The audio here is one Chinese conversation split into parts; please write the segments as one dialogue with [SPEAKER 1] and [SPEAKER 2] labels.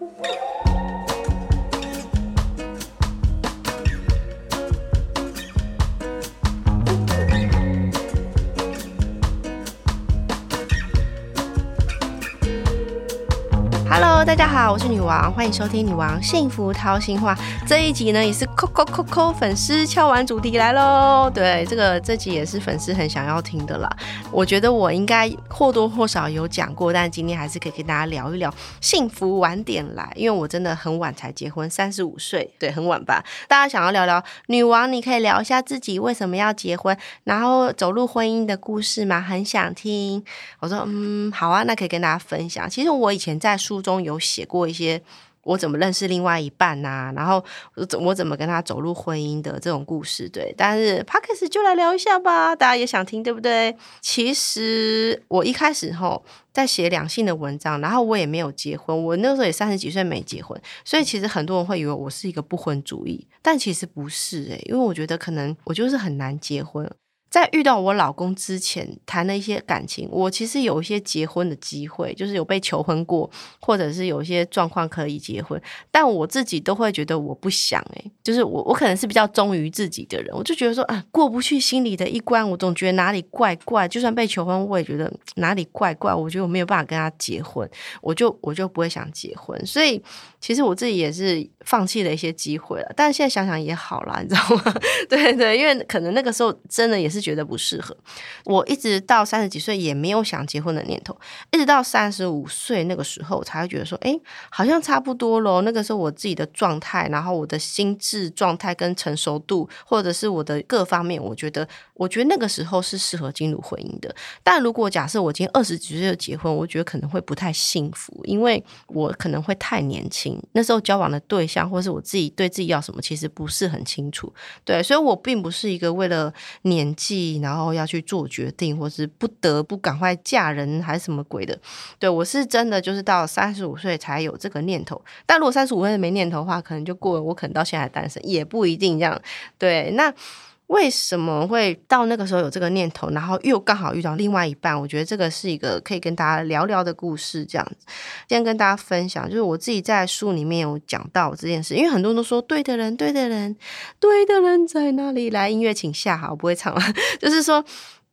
[SPEAKER 1] Woo! 大家好，我是女王，欢迎收听《女王幸福掏心话》这一集呢，也是扣扣扣扣粉丝敲完主题来喽。对，这个这集也是粉丝很想要听的啦。我觉得我应该或多或少有讲过，但今天还是可以跟大家聊一聊幸福晚点来，因为我真的很晚才结婚，三十五岁，对，很晚吧？大家想要聊聊女王，你可以聊一下自己为什么要结婚，然后走入婚姻的故事吗？很想听。我说，嗯，好啊，那可以跟大家分享。其实我以前在书中有写过一些我怎么认识另外一半呐、然后我怎么跟他走入婚姻的这种故事，对。但是 p o d c a s 就来聊一下吧，大家也想听，对不对？其实我一开始吼在写两性的文章，然后我也没有结婚，我那时候也三十几岁没结婚，所以其实很多人会以为我是一个不婚主义，但其实不是诶、因为我觉得可能我就是很难结婚。在遇到我老公之前谈了一些感情，我其实有一些结婚的机会，就是有被求婚过，或者是有一些状况可以结婚，但我自己都会觉得我不想诶、就是我我可能是比较忠于自己的人，我就觉得说啊过不去心里的一关，我总觉得哪里怪怪，就算被求婚，我也觉得哪里怪怪，我觉得我没有办法跟他结婚，我就我就不会想结婚，所以其实我自己也是放弃了一些机会了，但现在想想也好啦，你知道吗？对对，因为可能那个时候真的也是是觉得不适合。我一直到三十几岁也没有想结婚的念头，一直到三十五岁那个时候才会觉得说，哎，好像差不多咯。那个时候我自己的状态，然后我的心智状态跟成熟度，或者是我的各方面，我觉得，我觉得那个时候是适合进入婚姻的。但如果假设我今天二十几岁就结婚，我觉得可能会不太幸福，因为我可能会太年轻，那时候交往的对象或是我自己对自己要什么，其实不是很清楚。对，所以我并不是一个为了年纪然后要去做决定，或是不得不赶快嫁人还是什么鬼的。对我是真的就是到三十五岁才有这个念头，但如果三十五岁没念头的话，可能就过了，我可能到现在还单身，也不一定这样。对，那。为什么会到那个时候有这个念头，然后又刚好遇到另外一半？我觉得这个是一个可以跟大家聊聊的故事。这样子，今天跟大家分享，就是我自己在书里面有讲到这件事，因为很多人都说对的人，对的人，对的人在哪里？来，音乐请下好，我不会唱了。就是说，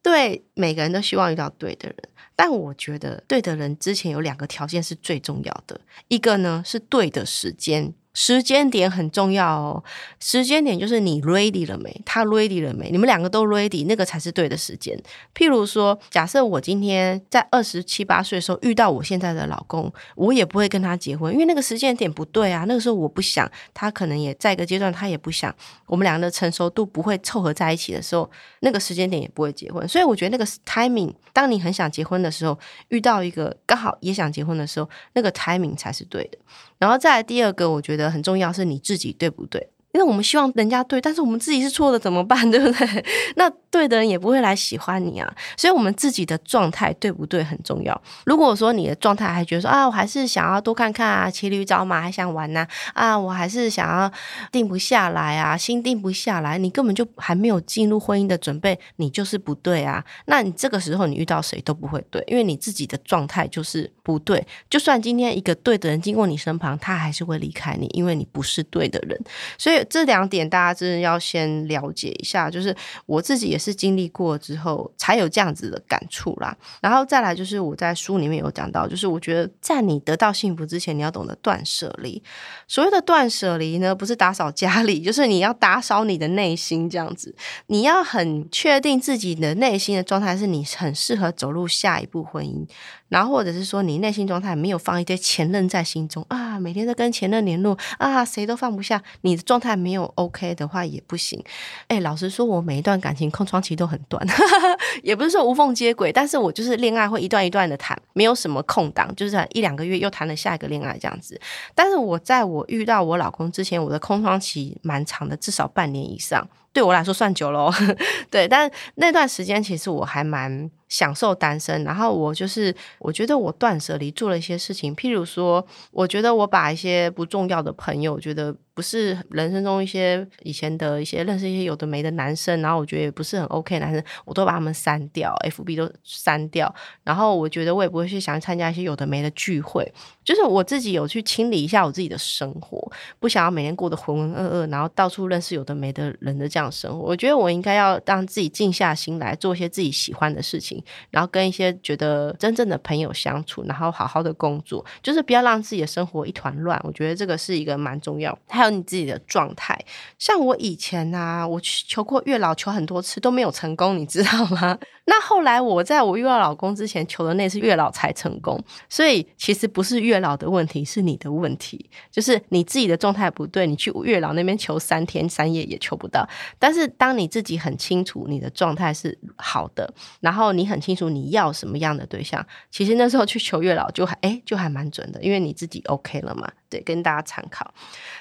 [SPEAKER 1] 对每个人都希望遇到对的人，但我觉得对的人之前有两个条件是最重要的，一个呢是对的时间。时间点很重要哦，时间点就是你 ready 了没？他 ready 了没？你们两个都 ready，那个才是对的时间。譬如说，假设我今天在二十七八岁的时候遇到我现在的老公，我也不会跟他结婚，因为那个时间点不对啊。那个时候我不想，他可能也在一个阶段，他也不想，我们两个的成熟度不会凑合在一起的时候，那个时间点也不会结婚。所以我觉得那个 timing，当你很想结婚的时候，遇到一个刚好也想结婚的时候，那个 timing 才是对的。然后再来第二个，我觉得很重要是你自己对不对？因为我们希望人家对，但是我们自己是错的，怎么办？对不对？那对的人也不会来喜欢你啊。所以，我们自己的状态对不对很重要。如果说你的状态还觉得说啊，我还是想要多看看啊，骑驴找马，还想玩呐、啊，我还是想要定不下来啊，心定不下来，你根本就还没有进入婚姻的准备，你就是不对啊。那你这个时候你遇到谁都不会对，因为你自己的状态就是不对。就算今天一个对的人经过你身旁，他还是会离开你，因为你不是对的人。所以这两点大家真的要先了解一下，就是我自己也是经历过之后才有这样子的感触啦。然后再来就是我在书里面有讲到，就是我觉得在你得到幸福之前，你要懂得断舍离。所谓的断舍离呢，不是打扫家里，就是你要打扫你的内心，这样子。你要很确定自己的内心的状态，是你很适合走入下一步婚姻。然后或者是说你内心状态没有放一堆前任在心中啊，每天都跟前任联络啊，谁都放不下，你的状态没有 OK 的话也不行。哎，老实说，我每一段感情空窗期都很短，也不是说无缝接轨，但是我就是恋爱会一段一段的谈，没有什么空档，就是一两个月又谈了下一个恋爱这样子。但是我在我遇到我老公之前，我的空窗期蛮长的，至少半年以上。对我来说算久喽，对，但那段时间其实我还蛮享受单身，然后我就是我觉得我断舍离做了一些事情，譬如说，我觉得我把一些不重要的朋友，觉得不是人生中一些以前的一些认识一些有的没的男生，然后我觉得也不是很 OK 男生，我都把他们删掉，FB 都删掉。然后我觉得我也不会去想参加一些有的没的聚会，就是我自己有去清理一下我自己的生活，不想要每天过得浑浑噩噩，然后到处认识有的没的人的这样生活。我觉得我应该要让自己静下心来做一些自己喜欢的事情，然后跟一些觉得真正的朋友相处，然后好好的工作，就是不要让自己的生活一团乱。我觉得这个是一个蛮重要。还有你自己的状态，像我以前啊，我求过月老求很多次都没有成功，你知道吗？那后来我在我遇到老公之前求的那次月老才成功，所以其实不是月老的问题，是你的问题，就是你自己的状态不对，你去月老那边求三天三夜也求不到。但是当你自己很清楚你的状态是好的，然后你很清楚你要什么样的对象，其实那时候去求月老就还哎就还蛮准的，因为你自己 OK 了嘛。对，跟大家参考。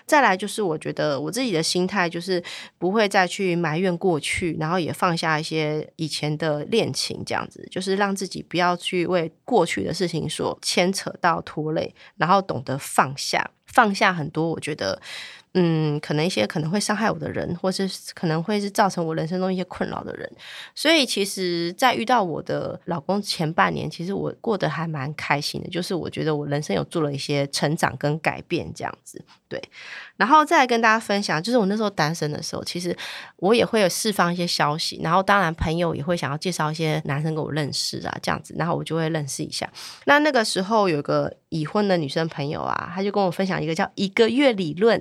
[SPEAKER 1] 再来就是，我觉得我自己的心态就是不会再去埋怨过去，然后也放下一些以前的恋情，这样子就是让自己不要去为过去的事情所牵扯到拖累，然后懂得放下，放下很多。我觉得。嗯，可能一些可能会伤害我的人，或是可能会是造成我人生中一些困扰的人，所以其实，在遇到我的老公前半年，其实我过得还蛮开心的，就是我觉得我人生有做了一些成长跟改变这样子，对。然后再跟大家分享，就是我那时候单身的时候，其实我也会有释放一些消息，然后当然朋友也会想要介绍一些男生给我认识啊，这样子，然后我就会认识一下。那那个时候有个已婚的女生朋友啊，她就跟我分享一个叫一个月理论。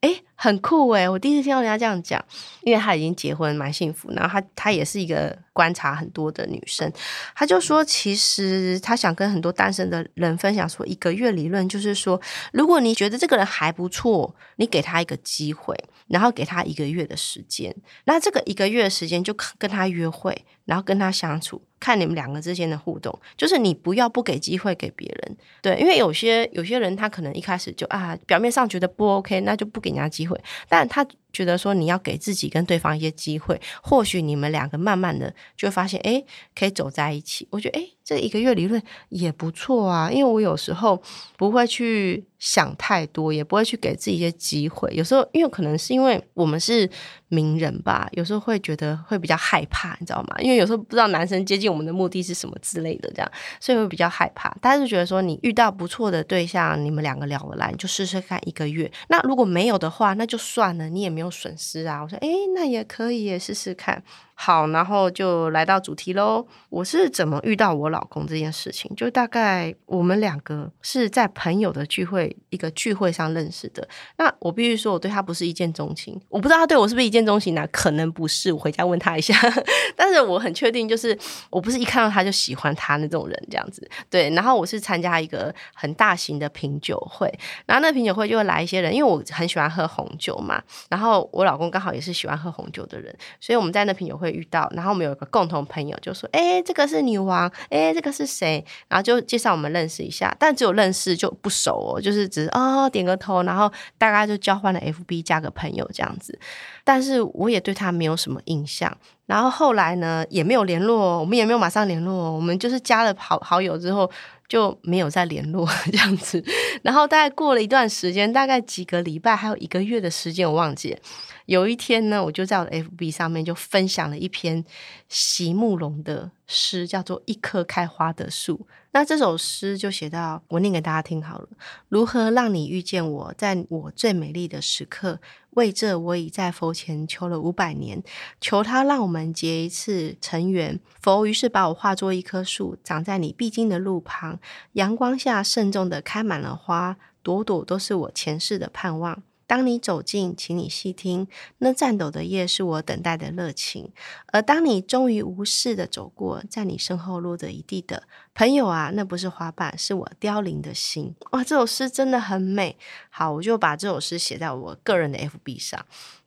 [SPEAKER 1] 哎，很酷哎！我第一次听到人家这样讲，因为他已经结婚，蛮幸福。然后他，他也是一个观察很多的女生，他就说，其实他想跟很多单身的人分享说，一个月理论就是说，如果你觉得这个人还不错，你给他一个机会，然后给他一个月的时间，那这个一个月的时间就跟他约会，然后跟他相处。看你们两个之间的互动，就是你不要不给机会给别人，对，因为有些有些人他可能一开始就啊，表面上觉得不 OK，那就不给人家机会，但他觉得说你要给自己跟对方一些机会，或许你们两个慢慢的就会发现，哎，可以走在一起。我觉得，哎，这一个月理论也不错啊，因为我有时候不会去想太多，也不会去给自己一些机会。有时候，因为可能是因为我们是名人吧，有时候会觉得会比较害怕，你知道吗？因为有时候不知道男生接近。我们的目的是什么之类的，这样，所以会比较害怕。但是觉得说，你遇到不错的对象，你们两个聊得来，你就试试看一个月。那如果没有的话，那就算了，你也没有损失啊。我说，哎，那也可以试试看。好，然后就来到主题喽。我是怎么遇到我老公这件事情？就大概我们两个是在朋友的聚会一个聚会上认识的。那我必须说，我对他不是一见钟情。我不知道他对我是不是一见钟情呢？可能不是，我回家问他一下。但是我很确定，就是我不是一看到他就喜欢他那种人，这样子。对，然后我是参加一个很大型的品酒会，然后那品酒会就会来一些人，因为我很喜欢喝红酒嘛。然后我老公刚好也是喜欢喝红酒的人，所以我们在那品酒会。遇到，然后我们有一个共同朋友就说：“哎，这个是女王，哎，这个是谁？”然后就介绍我们认识一下，但只有认识就不熟哦，就是只是哦点个头，然后大概就交换了 FB 加个朋友这样子。但是我也对他没有什么印象，然后后来呢也没有联络，我们也没有马上联络，我们就是加了好好友之后就没有再联络 这样子。然后大概过了一段时间，大概几个礼拜，还有一个月的时间，我忘记。有一天呢，我就在我的 FB 上面就分享了一篇席慕容的诗，叫做《一棵开花的树》。那这首诗就写到，我念给大家听好了。如何让你遇见我，在我最美丽的时刻？为这，我已在佛前求了五百年，求他让我们结一次尘缘。佛于是把我化作一棵树，长在你必经的路旁，阳光下慎重的开满了花，朵朵都是我前世的盼望。当你走近，请你细听，那颤抖的叶是我等待的热情。而当你终于无视的走过，在你身后落着一地的朋友啊，那不是花瓣，是我凋零的心。哇，这首诗真的很美。好，我就把这首诗写在我个人的 FB 上。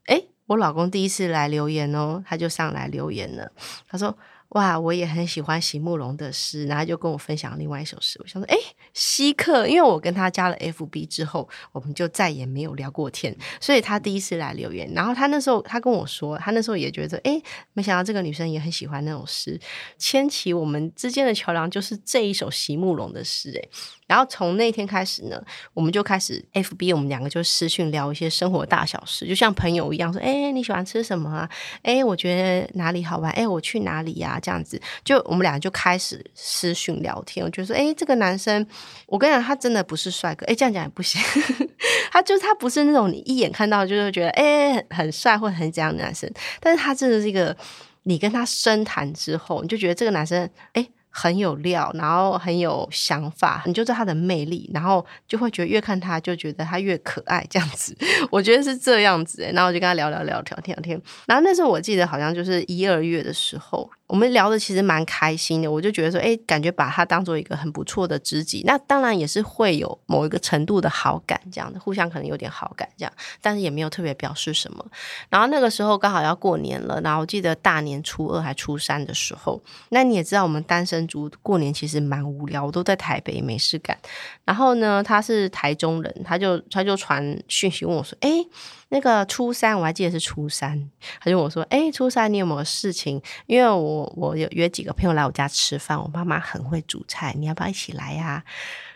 [SPEAKER 1] 诶，我老公第一次来留言哦，他就上来留言了，他说。哇，我也很喜欢席慕容的诗，然后就跟我分享另外一首诗。我想说，哎，稀客，因为我跟他加了 FB 之后，我们就再也没有聊过天，所以他第一次来留言。然后他那时候他跟我说，他那时候也觉得，哎，没想到这个女生也很喜欢那种诗，牵起我们之间的桥梁就是这一首席慕容的诗，哎。然后从那天开始呢，我们就开始 F B，我们两个就私讯聊一些生活大小事，就像朋友一样，说：“哎，你喜欢吃什么啊？哎，我觉得哪里好玩？哎，我去哪里呀？”这样子，就我们俩就开始私讯聊天。我觉得说：“哎，这个男生，我跟你讲，他真的不是帅哥。哎，这样讲也不行，他就是他不是那种你一眼看到就是觉得哎很帅或很怎样的男生，但是他真的是一个，你跟他深谈之后，你就觉得这个男生哎。”很有料，然后很有想法，你就知道他的魅力，然后就会觉得越看他就觉得他越可爱，这样子，我觉得是这样子。然后我就跟他聊聊聊，聊天聊天。然后那时候我记得好像就是一二月的时候。我们聊的其实蛮开心的，我就觉得说，哎，感觉把他当做一个很不错的知己，那当然也是会有某一个程度的好感，这样的互相可能有点好感这样，但是也没有特别表示什么。然后那个时候刚好要过年了，然后我记得大年初二还初三的时候，那你也知道我们单身族过年其实蛮无聊，我都在台北没事干。然后呢，他是台中人，他就他就传讯息问我说，哎。那个初三我还记得是初三，他就问我说：“哎，初三你有没有事情？因为我我有约几个朋友来我家吃饭，我妈妈很会煮菜，你要不要一起来呀？”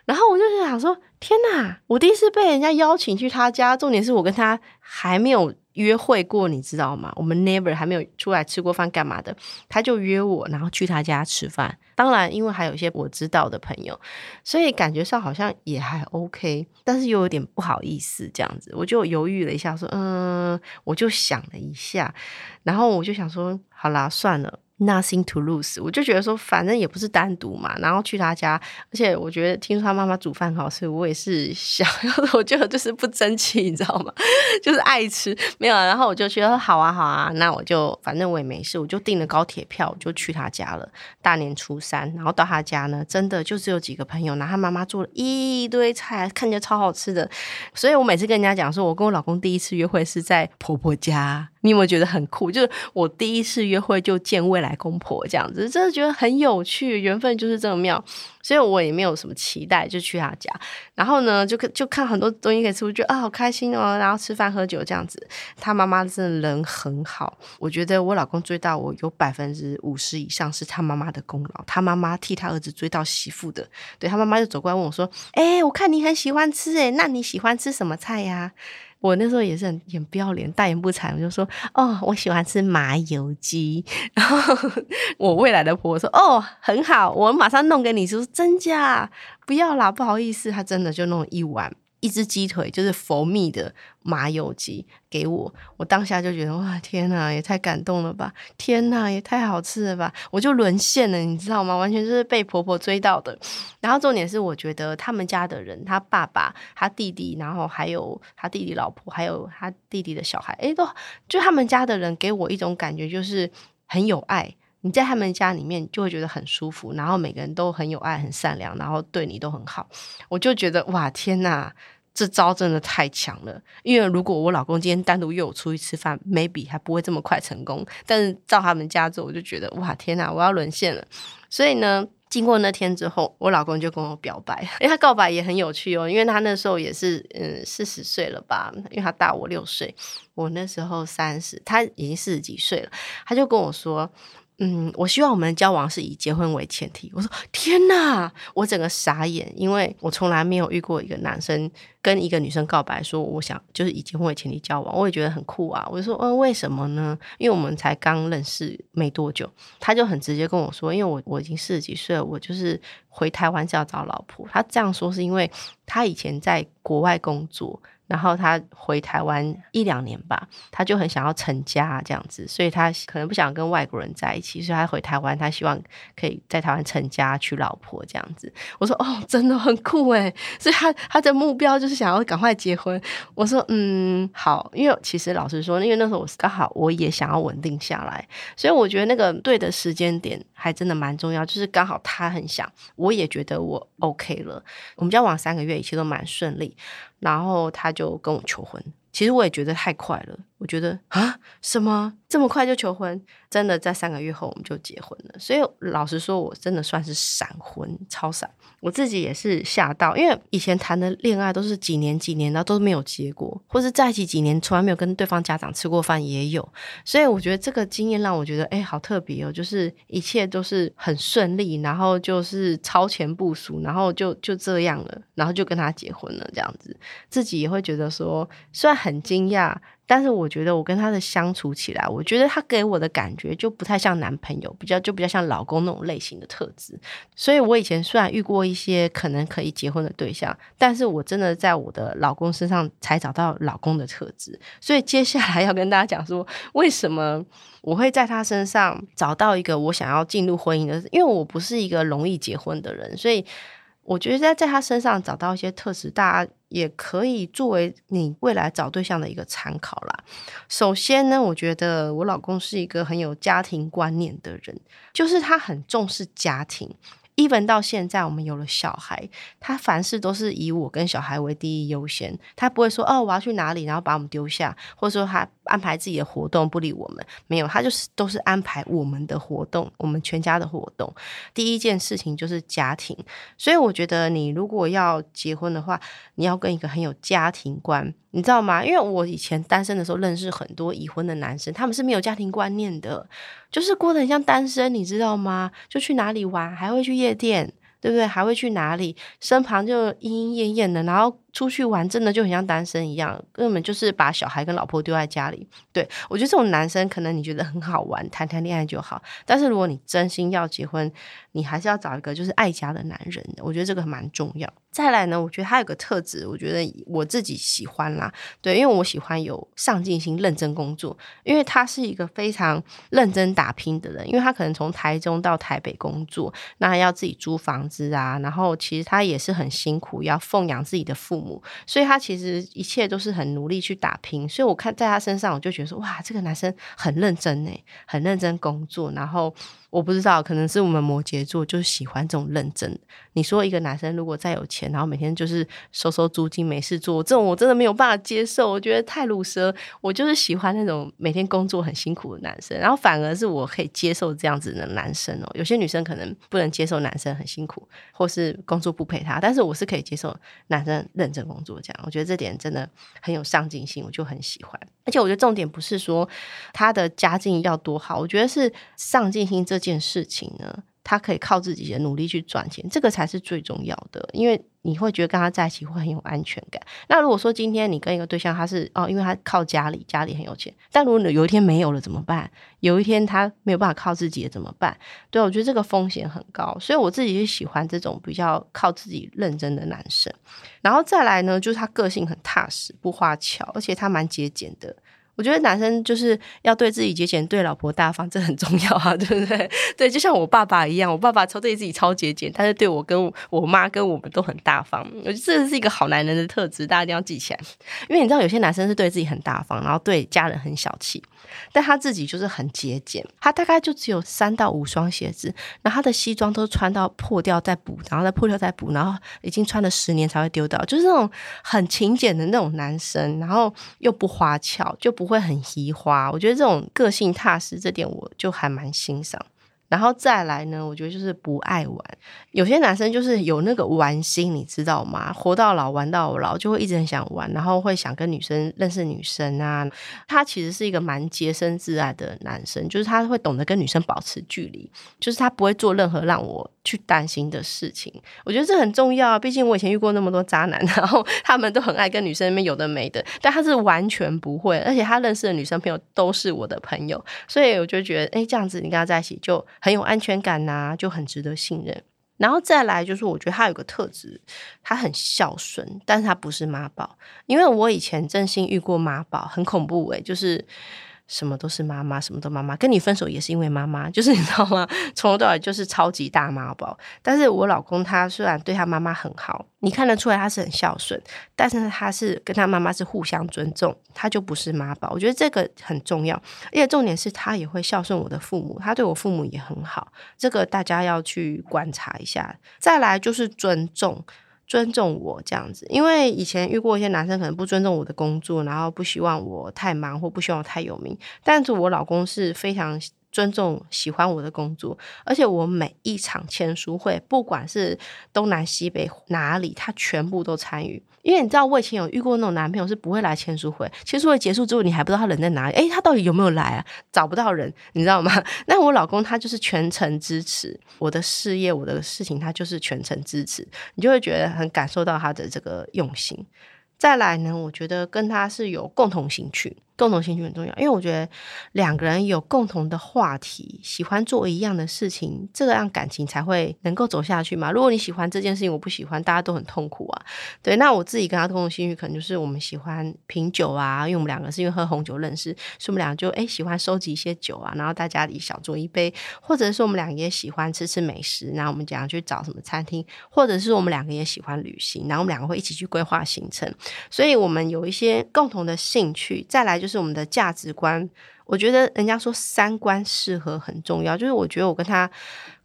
[SPEAKER 1] 然后我就是想说：“天哪，我第一次被人家邀请去他家，重点是我跟他还没有。”约会过，你知道吗？我们 never 还没有出来吃过饭，干嘛的？他就约我，然后去他家吃饭。当然，因为还有一些我知道的朋友，所以感觉上好像也还 OK，但是又有点不好意思这样子。我就犹豫了一下，说：“嗯。”我就想了一下，然后我就想说：“好啦，算了。” Nothing to lose，我就觉得说，反正也不是单独嘛，然后去他家，而且我觉得听说他妈妈煮饭好吃，我也是想要，我觉得就是不争气，你知道吗？就是爱吃，没有，啊然后我就觉得好啊好啊，那我就反正我也没事，我就订了高铁票，我就去他家了。大年初三，然后到他家呢，真的就只有几个朋友，然后他妈妈做了一堆菜，看起来超好吃的，所以我每次跟人家讲说，我跟我老公第一次约会是在婆婆家。你有没有觉得很酷？就是我第一次约会就见未来公婆这样子，真的觉得很有趣，缘分就是这么妙。所以我也没有什么期待，就去他家，然后呢，就就看很多东西可以吃，我觉得啊好开心哦。然后吃饭喝酒这样子，他妈妈真的人很好。我觉得我老公追到我有百分之五十以上是他妈妈的功劳，他妈妈替他儿子追到媳妇的。对他妈妈就走过来问我说：“哎，我看你很喜欢吃，哎，那你喜欢吃什么菜呀？”我那时候也是很很不要脸，大言不惭，我就说哦，我喜欢吃麻油鸡。然后我未来的婆婆说哦，很好，我马上弄给你。说真假？不要啦，不好意思，她真的就弄一碗。一只鸡腿就是佛蜜的麻油鸡给我，我当下就觉得哇天哪，也太感动了吧！天哪，也太好吃了吧！我就沦陷了，你知道吗？完全就是被婆婆追到的。然后重点是，我觉得他们家的人，他爸爸、他弟弟，然后还有他弟弟老婆，还有他弟弟的小孩，诶，都就他们家的人给我一种感觉，就是很有爱。你在他们家里面就会觉得很舒服，然后每个人都很有爱、很善良，然后对你都很好。我就觉得哇天哪！这招真的太强了，因为如果我老公今天单独约我出去吃饭，maybe 还不会这么快成功。但是到他们家之后，我就觉得哇天哪，我要沦陷了。所以呢，经过那天之后，我老公就跟我表白，因为他告白也很有趣哦，因为他那时候也是嗯四十岁了吧，因为他大我六岁，我那时候三十，他已经四十几岁了，他就跟我说。嗯，我希望我们的交往是以结婚为前提。我说天哪，我整个傻眼，因为我从来没有遇过一个男生跟一个女生告白说我想就是以结婚为前提交往，我也觉得很酷啊。我就说，嗯，为什么呢？因为我们才刚认识没多久，他就很直接跟我说，因为我我已经四十几岁了，我就是回台湾是要找老婆。他这样说是因为他以前在国外工作。然后他回台湾一两年吧，他就很想要成家这样子，所以他可能不想跟外国人在一起，所以他回台湾，他希望可以在台湾成家娶老婆这样子。我说哦，真的很酷诶。所以他他的目标就是想要赶快结婚。我说嗯好，因为其实老实说，因为那时候我刚好我也想要稳定下来，所以我觉得那个对的时间点还真的蛮重要，就是刚好他很想，我也觉得我 OK 了，我们交往三个月，一切都蛮顺利。然后他就跟我求婚，其实我也觉得太快了。我觉得啊，什么这这么快就求婚，真的在三个月后我们就结婚了。所以老实说，我真的算是闪婚，超闪。我自己也是吓到，因为以前谈的恋爱都是几年几年，然后都没有结果，或是在一起几年从来没有跟对方家长吃过饭也有。所以我觉得这个经验让我觉得，哎，好特别哦，就是一切都是很顺利，然后就是超前部署，然后就就这样了，然后就跟他结婚了，这样子，自己也会觉得说，虽然很惊讶。但是我觉得我跟他的相处起来，我觉得他给我的感觉就不太像男朋友，比较就比较像老公那种类型的特质。所以我以前虽然遇过一些可能可以结婚的对象，但是我真的在我的老公身上才找到老公的特质。所以接下来要跟大家讲说，为什么我会在他身上找到一个我想要进入婚姻的？因为我不是一个容易结婚的人，所以。我觉得在在他身上找到一些特质，大家也可以作为你未来找对象的一个参考啦。首先呢，我觉得我老公是一个很有家庭观念的人，就是他很重视家庭。Even 到现在，我们有了小孩，他凡事都是以我跟小孩为第一优先，他不会说哦我要去哪里，然后把我们丢下，或者说他。安排自己的活动不理我们，没有他就是都是安排我们的活动，我们全家的活动。第一件事情就是家庭，所以我觉得你如果要结婚的话，你要跟一个很有家庭观，你知道吗？因为我以前单身的时候认识很多已婚的男生，他们是没有家庭观念的，就是过得很像单身，你知道吗？就去哪里玩，还会去夜店，对不对？还会去哪里？身旁就莺莺燕燕的，然后。出去玩真的就很像单身一样，根本就是把小孩跟老婆丢在家里。对我觉得这种男生可能你觉得很好玩，谈谈恋爱就好。但是如果你真心要结婚，你还是要找一个就是爱家的男人。我觉得这个蛮重要。再来呢，我觉得他有个特质，我觉得我自己喜欢啦。对，因为我喜欢有上进心、认真工作。因为他是一个非常认真打拼的人，因为他可能从台中到台北工作，那要自己租房子啊，然后其实他也是很辛苦，要奉养自己的父母。所以他其实一切都是很努力去打拼，所以我看在他身上，我就觉得说，哇，这个男生很认真呢，很认真工作，然后。我不知道，可能是我们摩羯座就喜欢这种认真。你说一个男生如果再有钱，然后每天就是收收租金没事做，这种我真的没有办法接受，我觉得太鲁蛇。我就是喜欢那种每天工作很辛苦的男生，然后反而是我可以接受这样子的男生哦。有些女生可能不能接受男生很辛苦，或是工作不陪她，但是我是可以接受男生认真工作这样。我觉得这点真的很有上进心，我就很喜欢。而且我觉得重点不是说他的家境要多好，我觉得是上进心这件事情呢，他可以靠自己的努力去赚钱，这个才是最重要的。因为你会觉得跟他在一起会很有安全感。那如果说今天你跟一个对象，他是哦，因为他靠家里，家里很有钱，但如果有一天没有了怎么办？有一天他没有办法靠自己怎么办？对我觉得这个风险很高，所以我自己是喜欢这种比较靠自己认真的男生。然后再来呢，就是他个性很踏实，不花俏，而且他蛮节俭的。我觉得男生就是要对自己节俭，对老婆大方，这很重要啊，对不对？对，就像我爸爸一样，我爸爸超对自己超节俭，但是对我跟我妈跟我们都很大方。我觉得这是一个好男人的特质，大家一定要记起来。因为你知道，有些男生是对自己很大方，然后对家人很小气，但他自己就是很节俭。他大概就只有三到五双鞋子，然后他的西装都穿到破掉再补，然后再破掉再补，然后已经穿了十年才会丢掉，就是那种很勤俭的那种男生，然后又不花俏，就不。不会很移花，我觉得这种个性踏实，这点我就还蛮欣赏。然后再来呢，我觉得就是不爱玩。有些男生就是有那个玩心，你知道吗？活到老玩到老，就会一直很想玩，然后会想跟女生认识女生啊。他其实是一个蛮洁身自爱的男生，就是他会懂得跟女生保持距离，就是他不会做任何让我去担心的事情。我觉得这很重要，毕竟我以前遇过那么多渣男，然后他们都很爱跟女生那边有的没的，但他是完全不会，而且他认识的女生朋友都是我的朋友，所以我就觉得，哎，这样子你跟他在一起就。很有安全感呐，就很值得信任。然后再来就是，我觉得他有个特质，他很孝顺，但是他不是妈宝。因为我以前真心遇过妈宝，很恐怖诶，就是。什么都是妈妈，什么都妈妈。跟你分手也是因为妈妈，就是你知道吗？从头到尾就是超级大妈宝。但是我老公他虽然对他妈妈很好，你看得出来他是很孝顺，但是他是跟他妈妈是互相尊重，他就不是妈宝。我觉得这个很重要，而且重点是他也会孝顺我的父母，他对我父母也很好。这个大家要去观察一下。再来就是尊重。尊重我这样子。因为以前遇过一些男生可能不尊重我的工作，然后不希望我太忙或不希望我太有名，但是我老公是非常。尊重喜欢我的工作，而且我每一场签书会，不管是东南西北哪里，他全部都参与。因为你知道，我以前有遇过那种男朋友是不会来签书会，签书会结束之后，你还不知道他人在哪里，诶，他到底有没有来啊？找不到人，你知道吗？那我老公他就是全程支持我的事业，我的事情，他就是全程支持，你就会觉得很感受到他的这个用心。再来呢，我觉得跟他是有共同兴趣。共同兴趣很重要，因为我觉得两个人有共同的话题，喜欢做一样的事情，这样感情才会能够走下去嘛。如果你喜欢这件事情，我不喜欢，大家都很痛苦啊。对，那我自己跟他共同兴趣，可能就是我们喜欢品酒啊，因为我们两个是因为喝红酒认识，所以我们俩就哎喜欢收集一些酒啊，然后大家里小酌一杯，或者是我们两个也喜欢吃吃美食，然后我们讲去找什么餐厅，或者是我们两个也喜欢旅行，然后我们两个会一起去规划行程，所以我们有一些共同的兴趣。再来就就是我们的价值观，我觉得人家说三观适合很重要。就是我觉得我跟他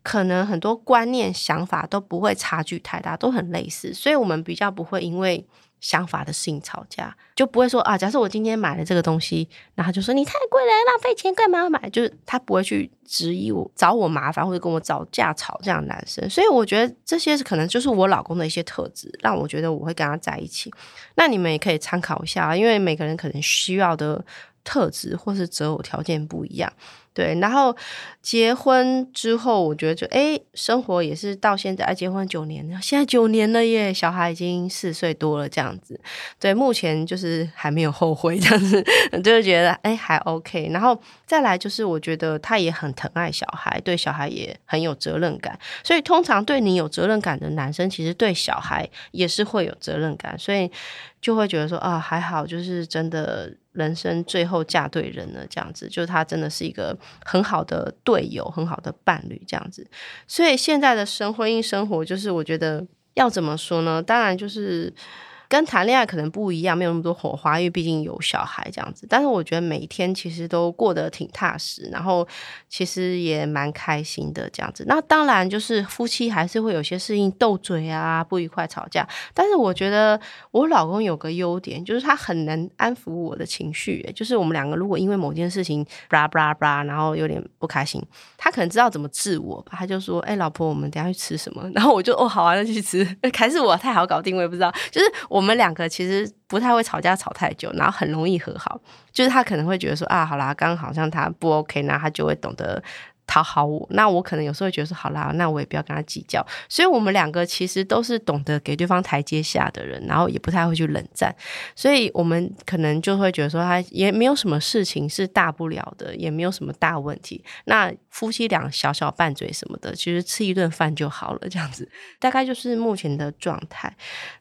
[SPEAKER 1] 可能很多观念、想法都不会差距太大，都很类似，所以我们比较不会因为想法的事情吵架，就不会说啊，假设我今天买了这个东西，然后就说你太贵了，浪费钱，干嘛要买？就是他不会去质疑我、找我麻烦或者跟我找架吵这样的男生。所以我觉得这些可能就是我老公的一些特质，让我觉得我会跟他在一起。那你们也可以参考一下，因为每个人可能需要的。特质或是择偶条件不一样，对。然后结婚之后，我觉得就哎，生活也是到现在，结婚九年了，现在九年了耶，小孩已经四岁多了，这样子。对，目前就是还没有后悔，这样子，就是觉得哎还 OK。然后再来就是，我觉得他也很疼爱小孩，对小孩也很有责任感。所以通常对你有责任感的男生，其实对小孩也是会有责任感，所以就会觉得说啊，还好，就是真的。人生最后嫁对人了，这样子，就是他真的是一个很好的队友，很好的伴侣，这样子。所以现在的生婚姻生活，就是我觉得要怎么说呢？当然就是。跟谈恋爱可能不一样，没有那么多火花，因为毕竟有小孩这样子。但是我觉得每一天其实都过得挺踏实，然后其实也蛮开心的这样子。那当然就是夫妻还是会有些事情斗嘴啊，不愉快吵架。但是我觉得我老公有个优点，就是他很能安抚我的情绪。就是我们两个如果因为某件事情巴拉巴拉巴拉，然后有点不开心，他可能知道怎么治我吧。他就说：“哎，老婆，我们等下去吃什么？”然后我就：“哦，好啊，那就去吃。”还是我太好搞定，我也不知道。就是我。我们两个其实不太会吵架，吵太久，然后很容易和好。就是他可能会觉得说啊，好啦，刚刚好像他不 OK，那他就会懂得。讨好我，那我可能有时候会觉得说好啦，那我也不要跟他计较。所以，我们两个其实都是懂得给对方台阶下的人，然后也不太会去冷战。所以，我们可能就会觉得说，他也没有什么事情是大不了的，也没有什么大问题。那夫妻俩小小拌嘴什么的，其实吃一顿饭就好了，这样子大概就是目前的状态。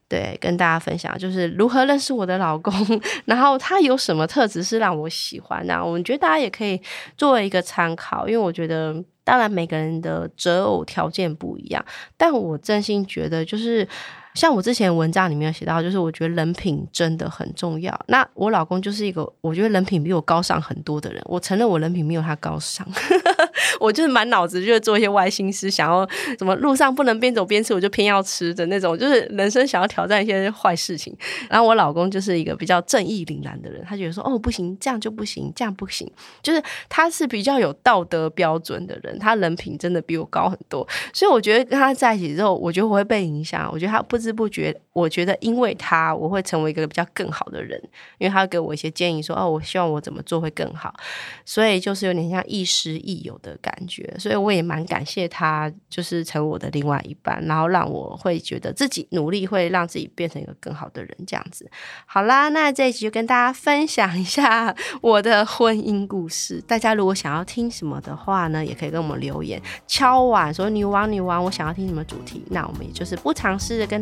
[SPEAKER 1] 对，跟大家分享就是如何认识我的老公，然后他有什么特质是让我喜欢的。我们觉得大家也可以作为一个参考，因为我觉得，当然每个人的择偶条件不一样，但我真心觉得就是。像我之前文章里面有写到，就是我觉得人品真的很重要。那我老公就是一个我觉得人品比我高尚很多的人。我承认我人品没有他高尚，我就是满脑子就是做一些歪心思，想要什么路上不能边走边吃，我就偏要吃的那种，就是人生想要挑战一些坏事情。然后我老公就是一个比较正义凛然的人，他觉得说哦不行，这样就不行，这样不行，就是他是比较有道德标准的人，他人品真的比我高很多。所以我觉得跟他在一起之后，我觉得我会被影响。我觉得他不不知。不觉，我觉得因为他，我会成为一个比较更好的人，因为他给我一些建议，说哦，我希望我怎么做会更好，所以就是有点像亦师亦友的感觉，所以我也蛮感谢他，就是成为我的另外一半，然后让我会觉得自己努力会让自己变成一个更好的人，这样子。好啦，那这一集就跟大家分享一下 我的婚姻故事。大家如果想要听什么的话呢，也可以跟我们留言敲碗说女王女王，我想要听什么主题，那我们也就是不尝试的跟